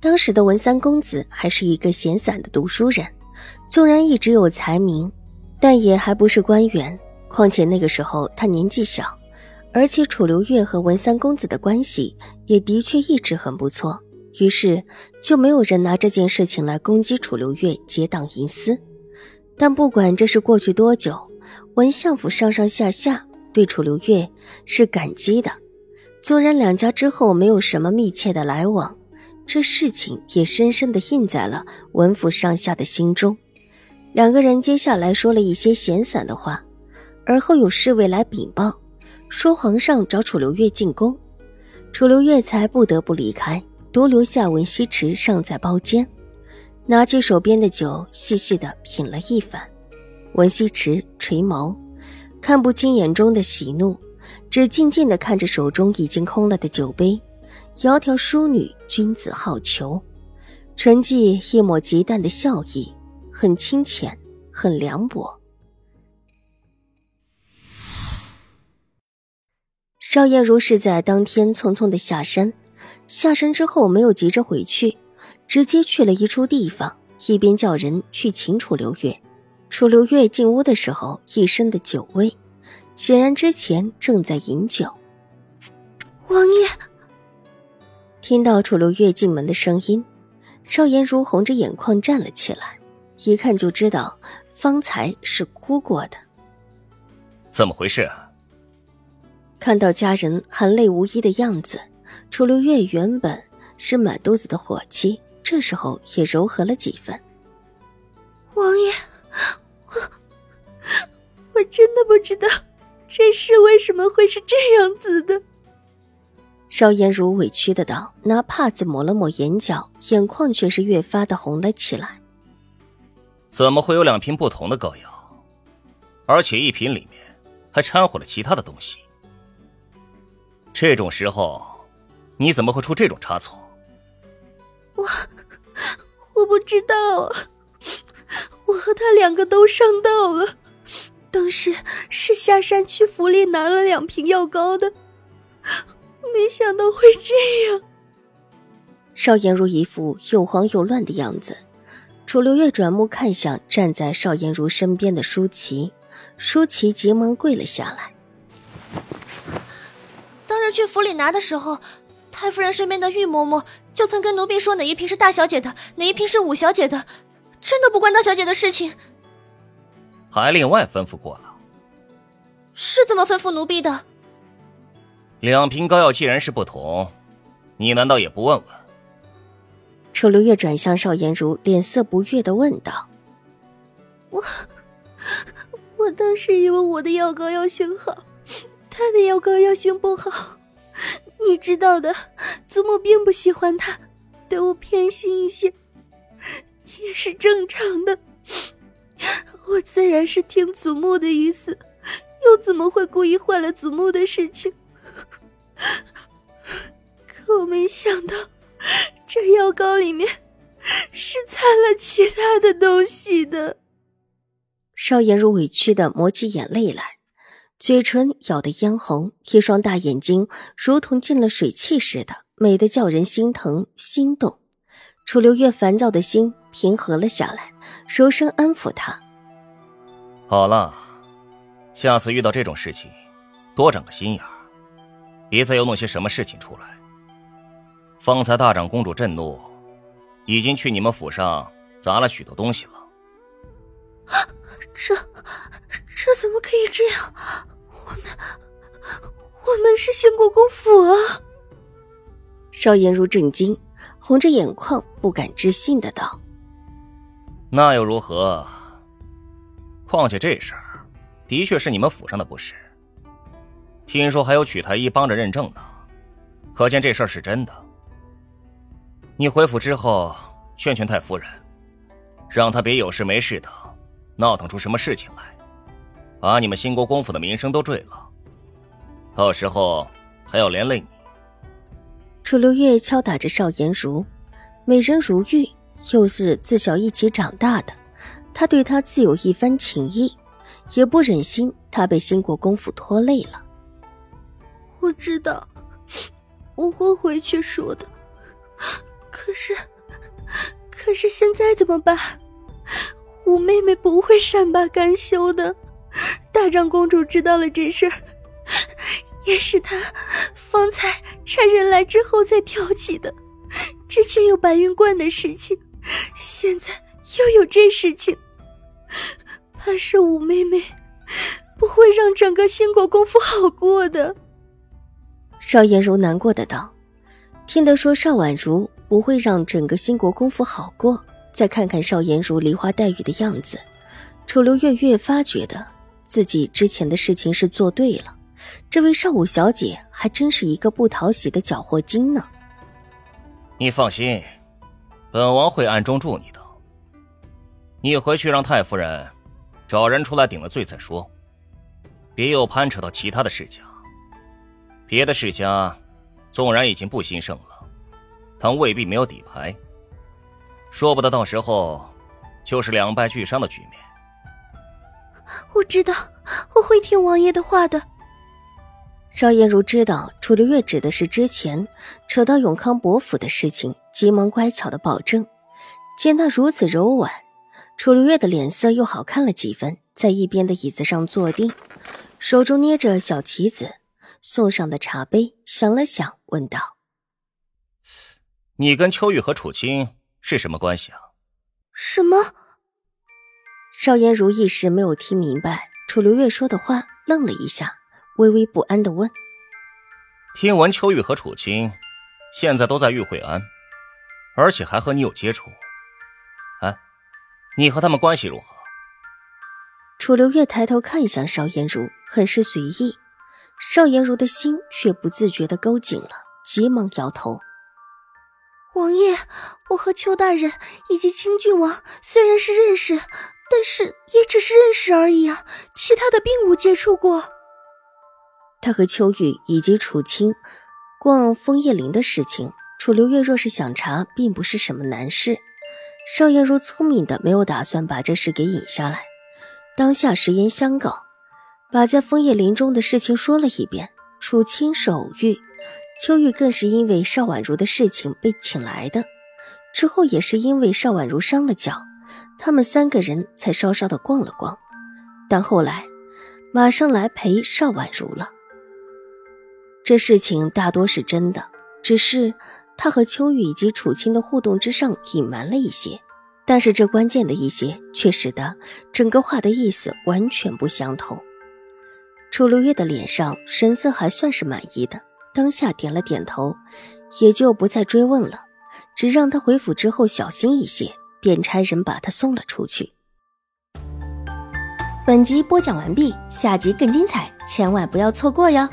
当时的文三公子还是一个闲散的读书人，纵然一直有才名，但也还不是官员。况且那个时候他年纪小，而且楚留月和文三公子的关系也的确一直很不错，于是就没有人拿这件事情来攻击楚留月结党营私。但不管这是过去多久，文相府上上下下对楚留月是感激的，纵然两家之后没有什么密切的来往。这事情也深深的印在了文府上下的心中。两个人接下来说了一些闲散的话，而后有侍卫来禀报，说皇上找楚留月进宫，楚留月才不得不离开，独留下文西池尚在包间，拿起手边的酒，细细的品了一番。文西池垂眸，看不清眼中的喜怒，只静静的看着手中已经空了的酒杯。窈窕淑女，君子好逑。唇际一抹极淡的笑意，很清浅，很凉薄。邵艳如是在当天匆匆的下山，下山之后没有急着回去，直接去了一处地方，一边叫人去请楚留月。楚留月进屋的时候，一身的酒味，显然之前正在饮酒。王爷。听到楚留月进门的声音，邵颜如红着眼眶站了起来，一看就知道方才是哭过的。怎么回事？啊看到家人含泪无依的样子，楚留月原本是满肚子的火气，这时候也柔和了几分。王爷，我我真的不知道这事为什么会是这样子的。邵颜如委屈的道，拿帕子抹了抹眼角，眼眶却是越发的红了起来。怎么会有两瓶不同的膏药？而且一瓶里面还掺和了其他的东西。这种时候，你怎么会出这种差错？我我不知道啊，我和他两个都上当了。当时是下山去府里拿了两瓶药膏的。没想到会这样。邵颜如一副又慌又乱的样子，楚留月转目看向站在邵颜如身边的舒淇，舒淇急忙跪了下来。当日去府里拿的时候，太夫人身边的玉嬷嬷就曾跟奴婢说哪一瓶是大小姐的，哪一瓶是五小姐的，真的不关大小姐的事情。还另外吩咐过了。是这么吩咐奴婢的。两瓶膏药既然是不同，你难道也不问问？楚留月转向邵颜如，脸色不悦的问道：“我，我当时以为我的药膏药性好，他的药膏药性不好。你知道的，祖母并不喜欢他，对我偏心一些，也是正常的。我自然是听祖母的意思，又怎么会故意坏了祖母的事情？” 可我没想到，这药膏里面是掺了其他的东西的。邵颜如委屈的抹起眼泪来，嘴唇咬得嫣红，一双大眼睛如同进了水汽似的，美得叫人心疼心动。楚留月烦躁的心平和了下来，柔声安抚他：“好了，下次遇到这种事情，多长个心眼儿。”别再又弄些什么事情出来。方才大长公主震怒，已经去你们府上砸了许多东西了。这，这怎么可以这样？我们，我们是兴国公府啊！邵颜如震惊，红着眼眶，不敢置信的道：“那又如何？况且这事儿，的确是你们府上的不是。”听说还有曲太医帮着认证呢，可见这事儿是真的。你回府之后，劝劝太夫人，让她别有事没事的闹腾出什么事情来，把你们兴国公府的名声都坠了，到时候还要连累你。楚留月敲打着邵颜如，美人如玉，又是自小一起长大的，他对她自有一番情谊，也不忍心她被兴国公府拖累了。我知道，我会回去说的。可是，可是现在怎么办？五妹妹不会善罢甘休的。大长公主知道了这事儿，也是她方才差人来之后才挑起的。之前有白云观的事情，现在又有这事情，怕是五妹妹不会让整个兴国公府好过的。邵颜如难过的道：“听得说邵婉如。”不会让整个兴国公府好过。再看看邵颜如梨花带雨的样子，楚留月越发觉得自己之前的事情是做对了。这位邵五小姐还真是一个不讨喜的搅和精呢。你放心，本王会暗中助你的。你回去让太夫人找人出来顶了罪再说，别又攀扯到其他的事情。别的世家纵然已经不兴盛了。但未必没有底牌，说不得到时候就是两败俱伤的局面。我知道，我会听王爷的话的。邵颜如知道楚留月指的是之前扯到永康伯府的事情，急忙乖巧的保证。见他如此柔婉，楚留月的脸色又好看了几分，在一边的椅子上坐定，手中捏着小棋子，送上的茶杯，想了想，问道。你跟秋玉和楚青是什么关系啊？什么？邵颜如一时没有听明白楚留月说的话，愣了一下，微微不安的问：“听闻秋玉和楚青现在都在玉慧安，而且还和你有接触。哎，你和他们关系如何？”楚留月抬头看向邵颜如，很是随意。邵颜如的心却不自觉的勾紧了，急忙摇头。王爷，我和邱大人以及清郡王虽然是认识，但是也只是认识而已啊，其他的并无接触过。他和秋玉以及楚青逛枫叶林的事情，楚留月若是想查，并不是什么难事。邵颜如聪明的没有打算把这事给引下来，当下实言相告，把在枫叶林中的事情说了一遍。楚青是偶遇。秋玉更是因为邵婉如的事情被请来的，之后也是因为邵婉如伤了脚，他们三个人才稍稍的逛了逛，但后来马上来陪邵婉如了。这事情大多是真的，只是他和秋玉以及楚青的互动之上隐瞒了一些，但是这关键的一些却使得整个话的意思完全不相同。楚留月的脸上神色还算是满意的。当下点了点头，也就不再追问了，只让他回府之后小心一些，便差人把他送了出去。本集播讲完毕，下集更精彩，千万不要错过哟。